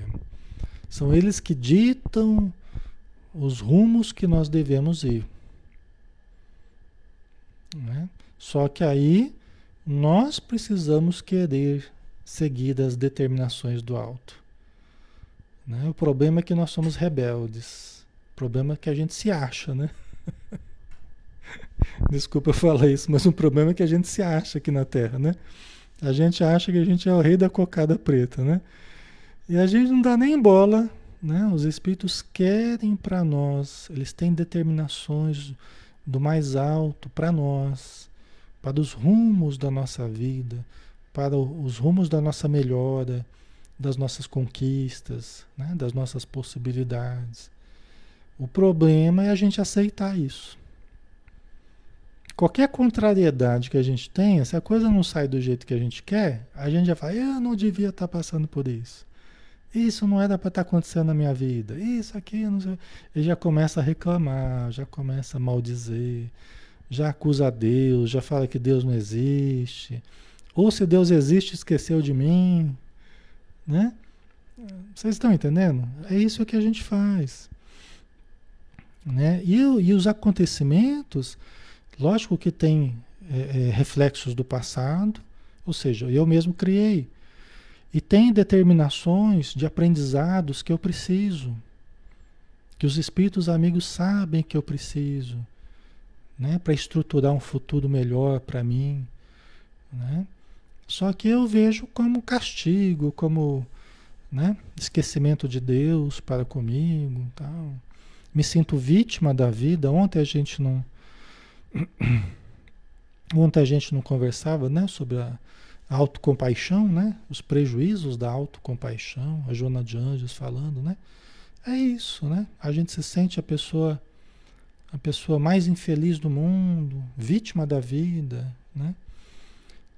Speaker 1: são eles que ditam os rumos que nós devemos ir. Né? Só que aí nós precisamos querer seguir as determinações do alto. Né? O problema é que nós somos rebeldes. O problema é que a gente se acha, né? Desculpa eu falar isso, mas o problema é que a gente se acha aqui na Terra, né? A gente acha que a gente é o rei da cocada preta, né? E a gente não dá nem bola, né? Os espíritos querem para nós, eles têm determinações do mais alto para nós, para os rumos da nossa vida, para os rumos da nossa melhora, das nossas conquistas, né? das nossas possibilidades. O problema é a gente aceitar isso. Qualquer contrariedade que a gente tenha, se a coisa não sai do jeito que a gente quer, a gente já fala, eu não devia estar passando por isso. Isso não era para estar acontecendo na minha vida. Isso aqui, não sei. E já começa a reclamar, já começa a maldizer, já acusa a Deus, já fala que Deus não existe. Ou se Deus existe, esqueceu de mim. Né? Vocês estão entendendo? É isso que a gente faz. Né? E, e os acontecimentos, lógico que tem é, é, reflexos do passado, ou seja, eu mesmo criei. E tem determinações de aprendizados que eu preciso, que os espíritos amigos sabem que eu preciso, né, para estruturar um futuro melhor para mim, né? Só que eu vejo como castigo, como né, esquecimento de Deus para comigo, tal. Me sinto vítima da vida. Ontem a gente não Ontem a gente não conversava, né, sobre a autocompaixão, né? Os prejuízos da autocompaixão, a Joana de Anjos falando, né? É isso, né? A gente se sente a pessoa a pessoa mais infeliz do mundo, vítima da vida, né?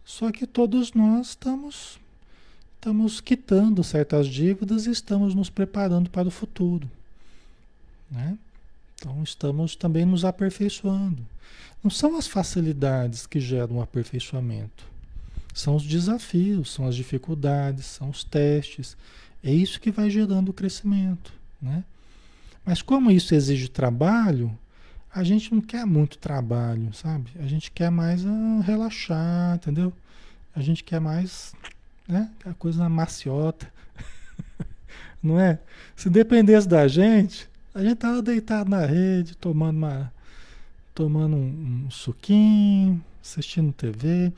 Speaker 1: Só que todos nós estamos estamos quitando certas dívidas e estamos nos preparando para o futuro, né? Então estamos também nos aperfeiçoando. Não são as facilidades que geram o aperfeiçoamento. São os desafios, são as dificuldades, são os testes. É isso que vai gerando o crescimento, né? Mas como isso exige trabalho, a gente não quer muito trabalho, sabe? A gente quer mais uh, relaxar, entendeu? A gente quer mais, né? A coisa maciota. não é? Se dependesse da gente, a gente tava deitado na rede, tomando uma tomando um, um suquinho, assistindo TV,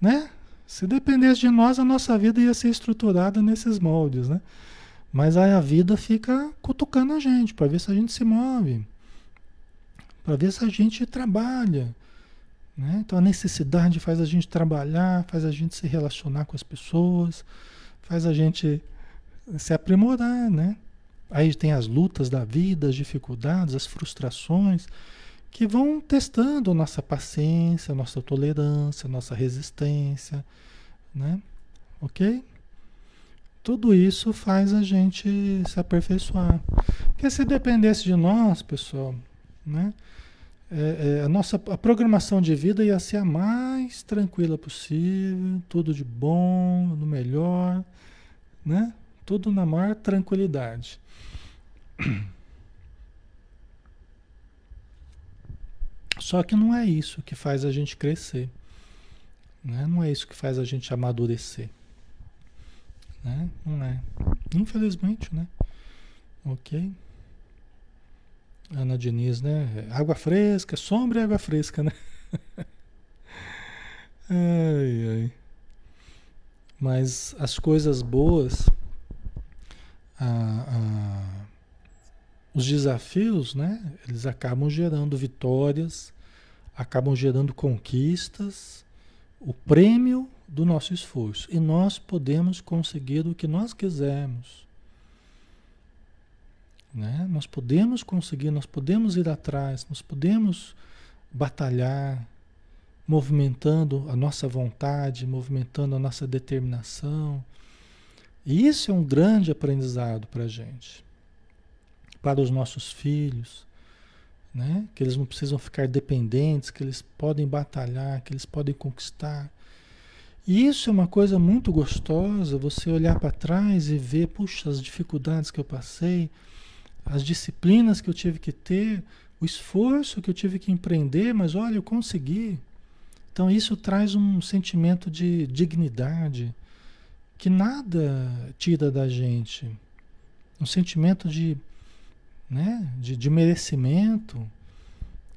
Speaker 1: né? Se dependesse de nós, a nossa vida ia ser estruturada nesses moldes, né? Mas aí a vida fica cutucando a gente para ver se a gente se move, para ver se a gente trabalha. Né? Então a necessidade faz a gente trabalhar, faz a gente se relacionar com as pessoas, faz a gente se aprimorar, né? Aí tem as lutas da vida, as dificuldades, as frustrações, que vão testando nossa paciência, nossa tolerância, nossa resistência, né? Ok? Tudo isso faz a gente se aperfeiçoar. Porque se dependesse de nós, pessoal, né? É, é, a nossa a programação de vida ia ser a mais tranquila possível, tudo de bom, no melhor, né? Tudo na maior tranquilidade. Só que não é isso que faz a gente crescer. Né? Não é isso que faz a gente amadurecer. Né? Não é. Infelizmente, né? Ok? Ana Diniz, né? Água fresca, sombra e água fresca, né? ai, ai. Mas as coisas boas, a, a os desafios, né, eles acabam gerando vitórias, acabam gerando conquistas, o prêmio do nosso esforço. E nós podemos conseguir o que nós quisermos. Né? Nós podemos conseguir, nós podemos ir atrás, nós podemos batalhar, movimentando a nossa vontade, movimentando a nossa determinação. E isso é um grande aprendizado para a gente para os nossos filhos, né? que eles não precisam ficar dependentes, que eles podem batalhar, que eles podem conquistar. E isso é uma coisa muito gostosa, você olhar para trás e ver, puxa, as dificuldades que eu passei, as disciplinas que eu tive que ter, o esforço que eu tive que empreender, mas olha, eu consegui. Então isso traz um sentimento de dignidade que nada tira da gente. Um sentimento de né? de, de merecimento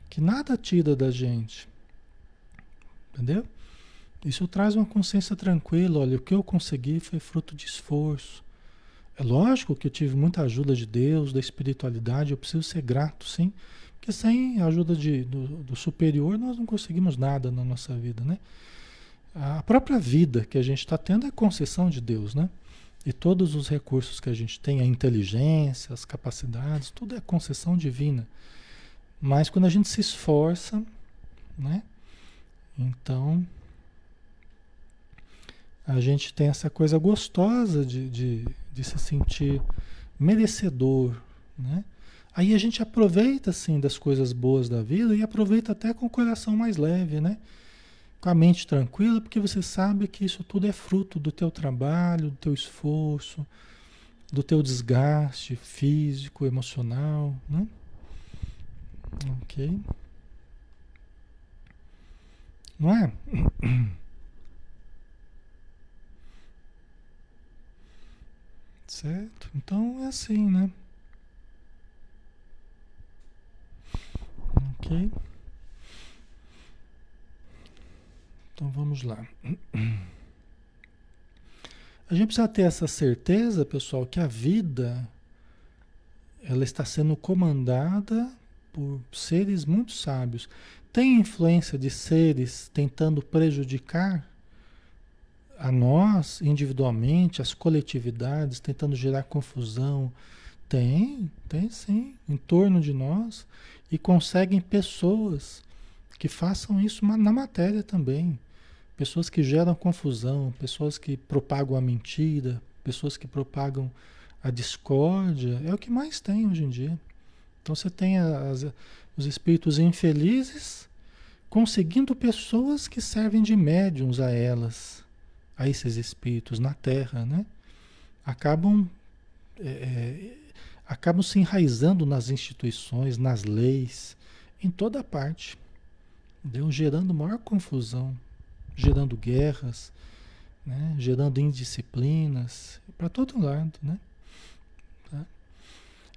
Speaker 1: que nada tira da gente. Entendeu? Isso traz uma consciência tranquila. Olha, o que eu consegui foi fruto de esforço. É lógico que eu tive muita ajuda de Deus, da espiritualidade, eu preciso ser grato, sim. Porque sem a ajuda de, do, do superior nós não conseguimos nada na nossa vida, né? A própria vida que a gente está tendo é concessão de Deus, né? E todos os recursos que a gente tem, a inteligência, as capacidades, tudo é concessão divina. Mas quando a gente se esforça, né? Então, a gente tem essa coisa gostosa de, de, de se sentir merecedor, né? Aí a gente aproveita, assim, das coisas boas da vida e aproveita até com o coração mais leve, né? Com a mente tranquila, porque você sabe que isso tudo é fruto do teu trabalho, do teu esforço, do teu desgaste físico, emocional, né? Ok? Não é? Certo? Então é assim, né? Ok? Então vamos lá. A gente precisa ter essa certeza, pessoal, que a vida ela está sendo comandada por seres muito sábios. Tem influência de seres tentando prejudicar a nós individualmente, as coletividades, tentando gerar confusão. Tem, tem sim, em torno de nós. E conseguem pessoas que façam isso na matéria também. Pessoas que geram confusão, pessoas que propagam a mentira, pessoas que propagam a discórdia. É o que mais tem hoje em dia. Então você tem as, os espíritos infelizes conseguindo pessoas que servem de médiums a elas a esses espíritos na Terra, né? Acabam, é, é, acabam se enraizando nas instituições, nas leis, em toda parte, entendeu? gerando maior confusão, gerando guerras, né? gerando indisciplinas, para todo lado, né? Tá?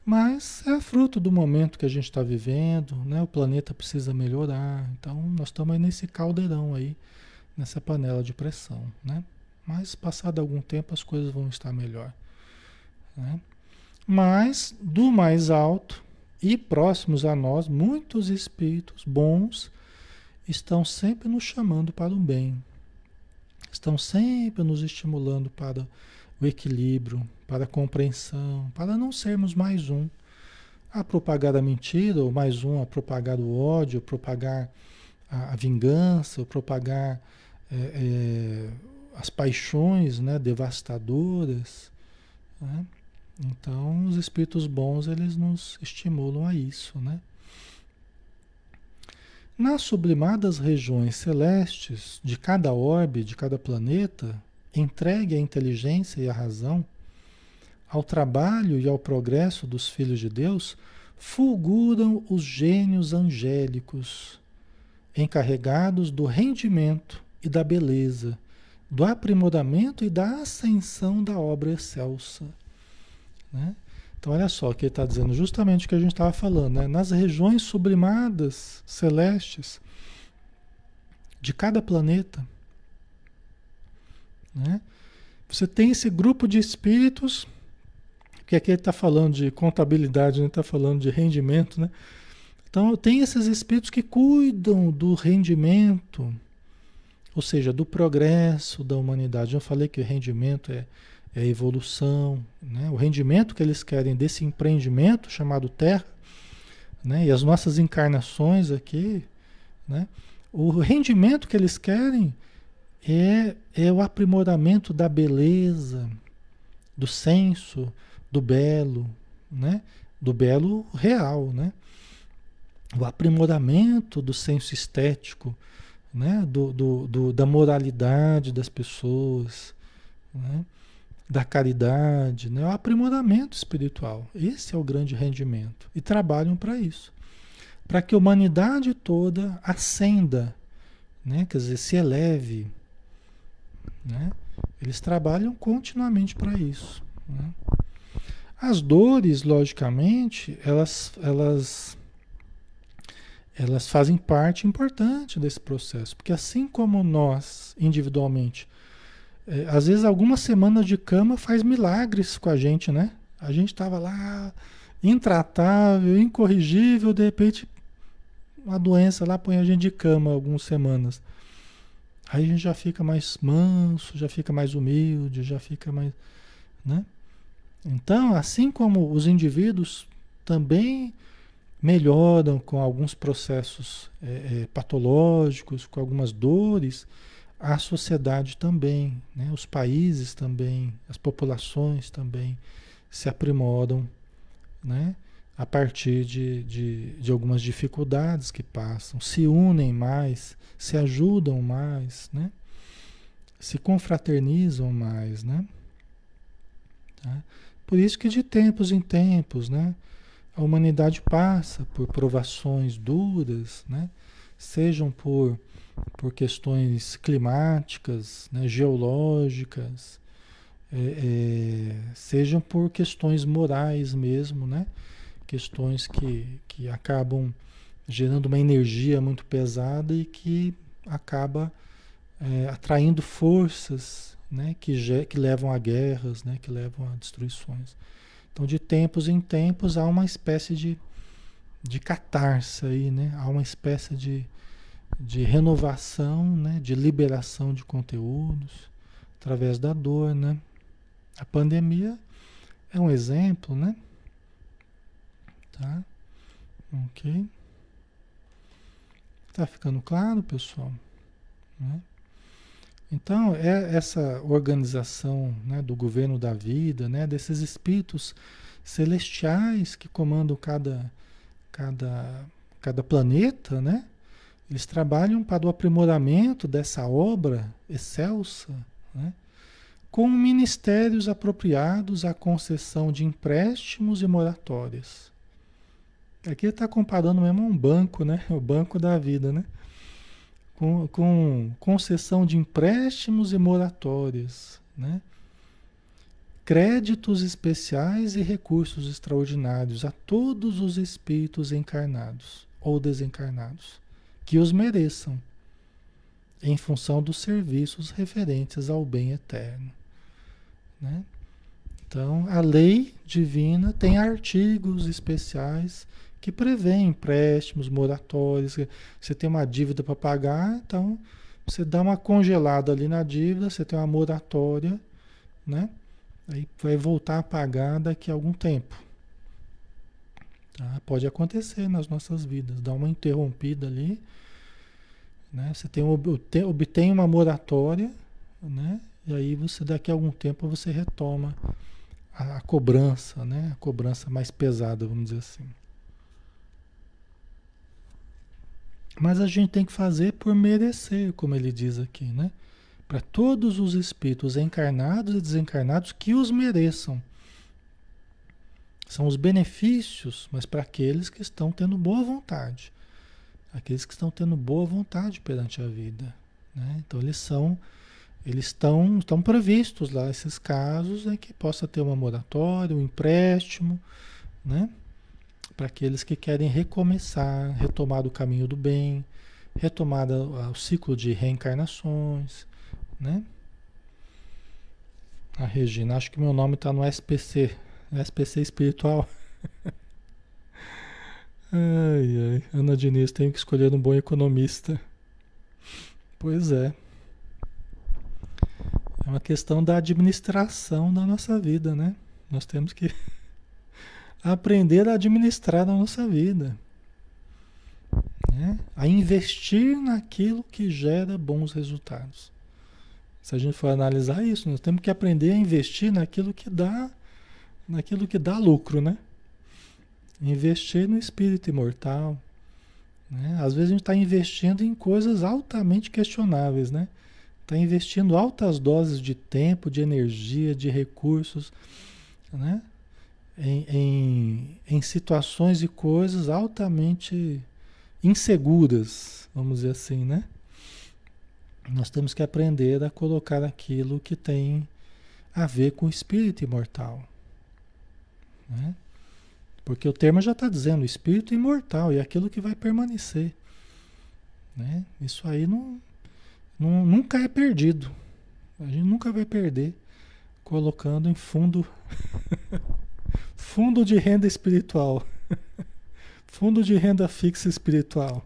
Speaker 1: Mas é fruto do momento que a gente está vivendo, né? O planeta precisa melhorar, então nós estamos aí nesse caldeirão aí, nessa panela de pressão, né? Mas passado algum tempo as coisas vão estar melhor. Né? Mas do mais alto e próximos a nós, muitos espíritos bons estão sempre nos chamando para o bem. Estão sempre nos estimulando para o equilíbrio, para a compreensão, para não sermos mais um a propagar a mentira, ou mais um a propagar o ódio, propagar a, a vingança, ou propagar é, é, as paixões né, devastadoras. Né? Então, os espíritos bons eles nos estimulam a isso. Né? Nas sublimadas regiões celestes de cada orbe, de cada planeta, entregue a inteligência e a razão ao trabalho e ao progresso dos filhos de Deus, fulguram os gênios angélicos, encarregados do rendimento e da beleza, do aprimoramento e da ascensão da obra excelsa. Né? Então, olha só que ele está dizendo justamente o que a gente estava falando, né? nas regiões sublimadas celestes de cada planeta. Né? Você tem esse grupo de espíritos, que aqui ele está falando de contabilidade, ele está falando de rendimento. Né? Então, tem esses espíritos que cuidam do rendimento ou seja, do progresso da humanidade. Eu falei que o rendimento é, é evolução, né? o rendimento que eles querem desse empreendimento chamado Terra, né? e as nossas encarnações aqui, né? o rendimento que eles querem é, é o aprimoramento da beleza, do senso, do belo, né? do belo real, né? o aprimoramento do senso estético, né? do, do, do, da moralidade das pessoas, né? Da caridade, né? o aprimoramento espiritual. Esse é o grande rendimento. E trabalham para isso. Para que a humanidade toda ascenda, né? quer dizer, se eleve. Né? Eles trabalham continuamente para isso. Né? As dores, logicamente, elas, elas elas fazem parte importante desse processo, porque assim como nós, individualmente, é, às vezes algumas semanas de cama faz milagres com a gente, né? A gente estava lá intratável, incorrigível, de repente uma doença lá põe a gente de cama algumas semanas. Aí a gente já fica mais manso, já fica mais humilde, já fica mais, né? Então, assim como os indivíduos também melhoram com alguns processos é, é, patológicos, com algumas dores, a sociedade também, né? os países também, as populações também se aprimoram né? a partir de, de, de algumas dificuldades que passam, se unem mais, se ajudam mais, né? se confraternizam mais. Né? Tá? Por isso que de tempos em tempos, né? a humanidade passa por provações duras, né? sejam por, por questões climáticas, né? geológicas, é, é, sejam por questões morais mesmo, né? questões que, que acabam gerando uma energia muito pesada e que acaba é, atraindo forças né? que, que levam a guerras, né? que levam a destruições. Então, de tempos em tempos, há uma espécie de, de catarse aí, né? Há uma espécie de, de renovação, né? De liberação de conteúdos através da dor, né? A pandemia é um exemplo, né? Tá? Ok. Tá ficando claro, pessoal? Né? Então, é essa organização né, do governo da vida, né, desses espíritos celestiais que comandam cada, cada, cada planeta, né, eles trabalham para o aprimoramento dessa obra excelsa, né, com ministérios apropriados à concessão de empréstimos e moratórias. Aqui está comparando mesmo a um banco, né, o banco da vida, né? com, com concessão de empréstimos e moratórias, né? créditos especiais e recursos extraordinários a todos os espíritos encarnados ou desencarnados que os mereçam, em função dos serviços referentes ao bem eterno. Né? Então, a lei divina tem artigos especiais que prevê empréstimos, moratórios. Você tem uma dívida para pagar, então você dá uma congelada ali na dívida, você tem uma moratória, né? Aí vai voltar a pagar daqui a algum tempo. Tá? Pode acontecer nas nossas vidas, dá uma interrompida ali, né? Você tem, obtém uma moratória, né? E aí você daqui a algum tempo você retoma a, a cobrança, né? A cobrança mais pesada, vamos dizer assim. Mas a gente tem que fazer por merecer, como ele diz aqui, né? Para todos os espíritos encarnados e desencarnados que os mereçam. São os benefícios, mas para aqueles que estão tendo boa vontade. Aqueles que estão tendo boa vontade perante a vida. Né? Então eles são, eles estão, estão previstos lá, esses casos em que possa ter uma moratória, um empréstimo, né? para aqueles que querem recomeçar, retomar o caminho do bem, retomar o ciclo de reencarnações, né? A Regina, acho que meu nome está no SPC, SPC espiritual. ai, ai, Ana Diniz, tenho que escolher um bom economista. Pois é. É uma questão da administração da nossa vida, né? Nós temos que aprender a administrar a nossa vida. Né? A investir naquilo que gera bons resultados. Se a gente for analisar isso, nós temos que aprender a investir naquilo que dá, naquilo que dá lucro, né? Investir no espírito imortal. Né? Às vezes a gente está investindo em coisas altamente questionáveis, né? Está investindo altas doses de tempo, de energia, de recursos, né? em, em, em situações e coisas altamente inseguras, vamos dizer assim, né? Nós temos que aprender a colocar aquilo que tem a ver com o espírito imortal. Né? Porque o termo já está dizendo, espírito imortal e é aquilo que vai permanecer. Né? Isso aí não, não, nunca é perdido. A gente nunca vai perder colocando em fundo fundo de renda espiritual. fundo de renda fixa espiritual.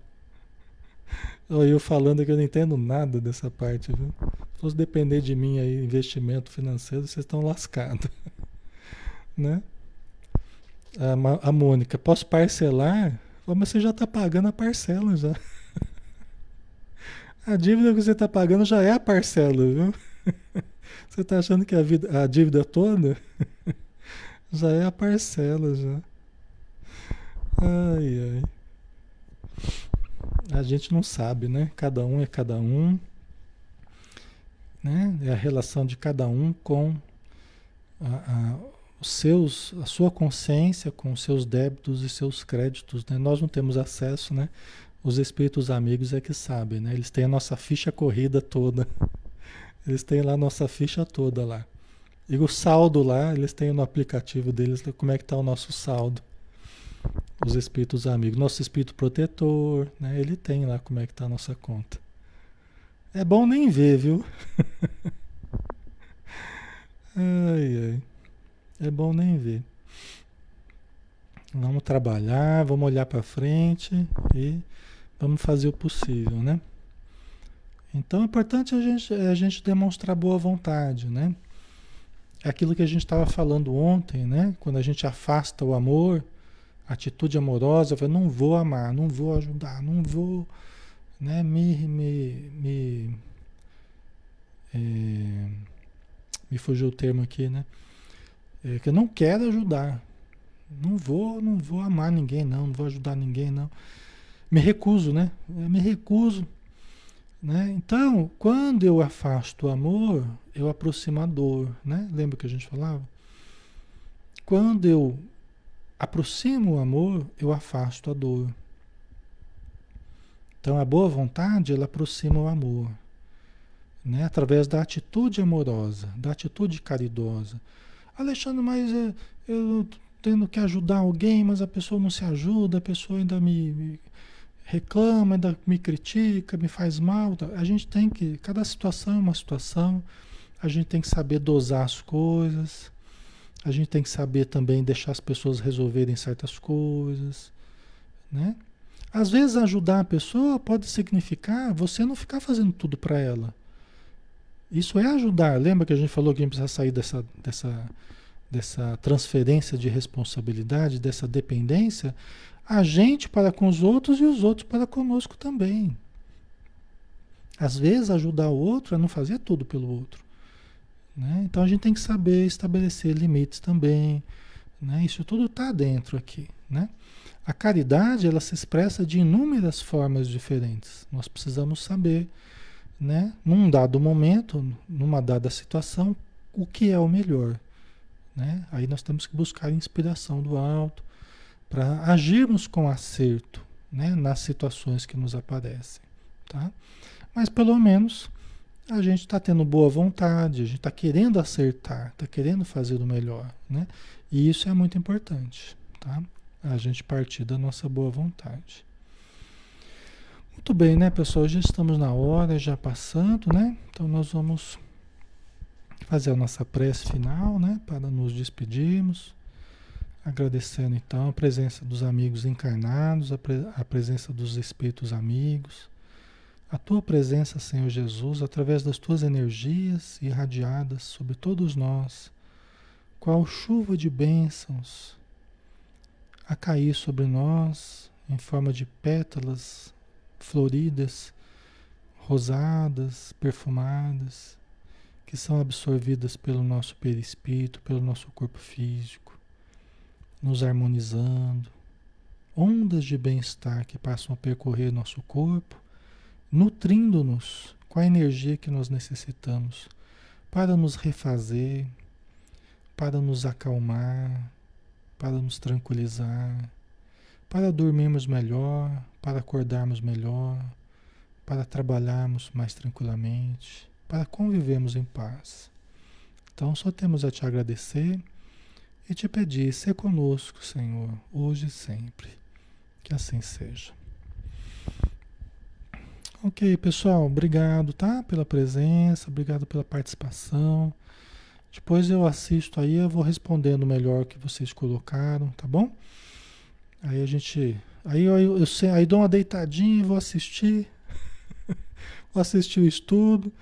Speaker 1: Eu falando que eu não entendo nada dessa parte, viu? Se fosse depender de mim aí, investimento financeiro, vocês estão lascados. né? A, a Mônica, posso parcelar? Mas você já está pagando a parcela já. A dívida que você está pagando já é a parcela, viu? Você está achando que a, vida, a dívida toda já é a parcela já. Ai, ai. A gente não sabe, né? Cada um é cada um. Né? É a relação de cada um com a, a, os seus, a sua consciência, com os seus débitos e seus créditos. Né? Nós não temos acesso, né? Os espíritos amigos é que sabem, né? Eles têm a nossa ficha corrida toda. Eles têm lá a nossa ficha toda lá. E o saldo lá, eles têm no aplicativo deles como é que está o nosso saldo. Os espíritos amigos. Nosso espírito protetor, né? Ele tem lá como é que está a nossa conta. É bom nem ver, viu? ai, ai. É bom nem ver. Vamos trabalhar, vamos olhar para frente e Vamos fazer o possível, né? Então é importante a gente, a gente demonstrar boa vontade, né? É aquilo que a gente estava falando ontem, né? Quando a gente afasta o amor, atitude amorosa, eu não vou amar, não vou ajudar, não vou, né? Me, me, me, é, me fugiu o termo aqui, né? É que eu não quero ajudar, não vou, não vou amar ninguém, não, não vou ajudar ninguém, não me recuso, né? Eu me recuso. Né? Então, quando eu afasto o amor, eu aproximo a dor. Né? Lembra que a gente falava? Quando eu aproximo o amor, eu afasto a dor. Então, a boa vontade, ela aproxima o amor. Né? Através da atitude amorosa, da atitude caridosa. Alexandre, mas eu, eu tendo que ajudar alguém, mas a pessoa não se ajuda, a pessoa ainda me, me reclama, ainda me critica, me faz mal. Tá? A gente tem que, cada situação é uma situação, a gente tem que saber dosar as coisas, a gente tem que saber também deixar as pessoas resolverem certas coisas, né? Às vezes ajudar a pessoa pode significar você não ficar fazendo tudo para ela. Isso é ajudar. Lembra que a gente falou que a gente precisa sair dessa, dessa, dessa transferência de responsabilidade, dessa dependência? A gente para com os outros e os outros para conosco também. Às vezes, ajudar o outro é não fazer tudo pelo outro. Né? Então, a gente tem que saber estabelecer limites também. Né? Isso tudo está dentro aqui. Né? A caridade ela se expressa de inúmeras formas diferentes. Nós precisamos saber, né? num dado momento, numa dada situação, o que é o melhor. Né? Aí nós temos que buscar inspiração do alto, para agirmos com acerto né, nas situações que nos aparecem. Tá? Mas pelo menos a gente está tendo boa vontade, a gente está querendo acertar, está querendo fazer o melhor. Né? E isso é muito importante. Tá? A gente partir da nossa boa vontade. Muito bem, né, pessoal? Já estamos na hora, já passando, né? Então nós vamos fazer a nossa prece final, né? Para nos despedirmos. Agradecendo então a presença dos amigos encarnados, a, pre a presença dos espíritos amigos, a tua presença, Senhor Jesus, através das tuas energias irradiadas sobre todos nós, qual chuva de bênçãos a cair sobre nós em forma de pétalas floridas, rosadas, perfumadas, que são absorvidas pelo nosso perispírito, pelo nosso corpo físico nos harmonizando, ondas de bem-estar que passam a percorrer nosso corpo, nutrindo-nos com a energia que nós necessitamos para nos refazer, para nos acalmar, para nos tranquilizar, para dormirmos melhor, para acordarmos melhor, para trabalharmos mais tranquilamente, para convivermos em paz. Então só temos a te agradecer e te pedir, ser conosco, Senhor, hoje e sempre. Que assim seja. Ok, pessoal, obrigado, tá? Pela presença, obrigado pela participação. Depois eu assisto aí, eu vou respondendo melhor o que vocês colocaram, tá bom? Aí a gente. Aí eu, eu, eu aí dou uma deitadinha e vou assistir. vou assistir o estudo.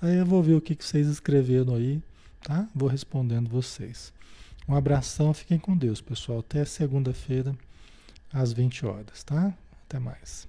Speaker 1: Aí eu vou ver o que, que vocês escreveram aí, tá? Vou respondendo vocês. Um abração, fiquem com Deus, pessoal. Até segunda-feira, às 20 horas, tá? Até mais.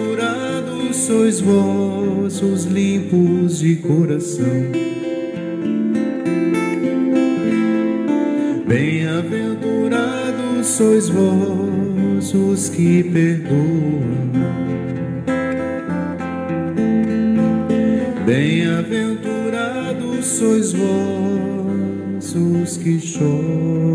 Speaker 2: sois vós os limpos de coração. Bem-aventurados sois vós os que perdoam. Bem-aventurados sois vós os que choram,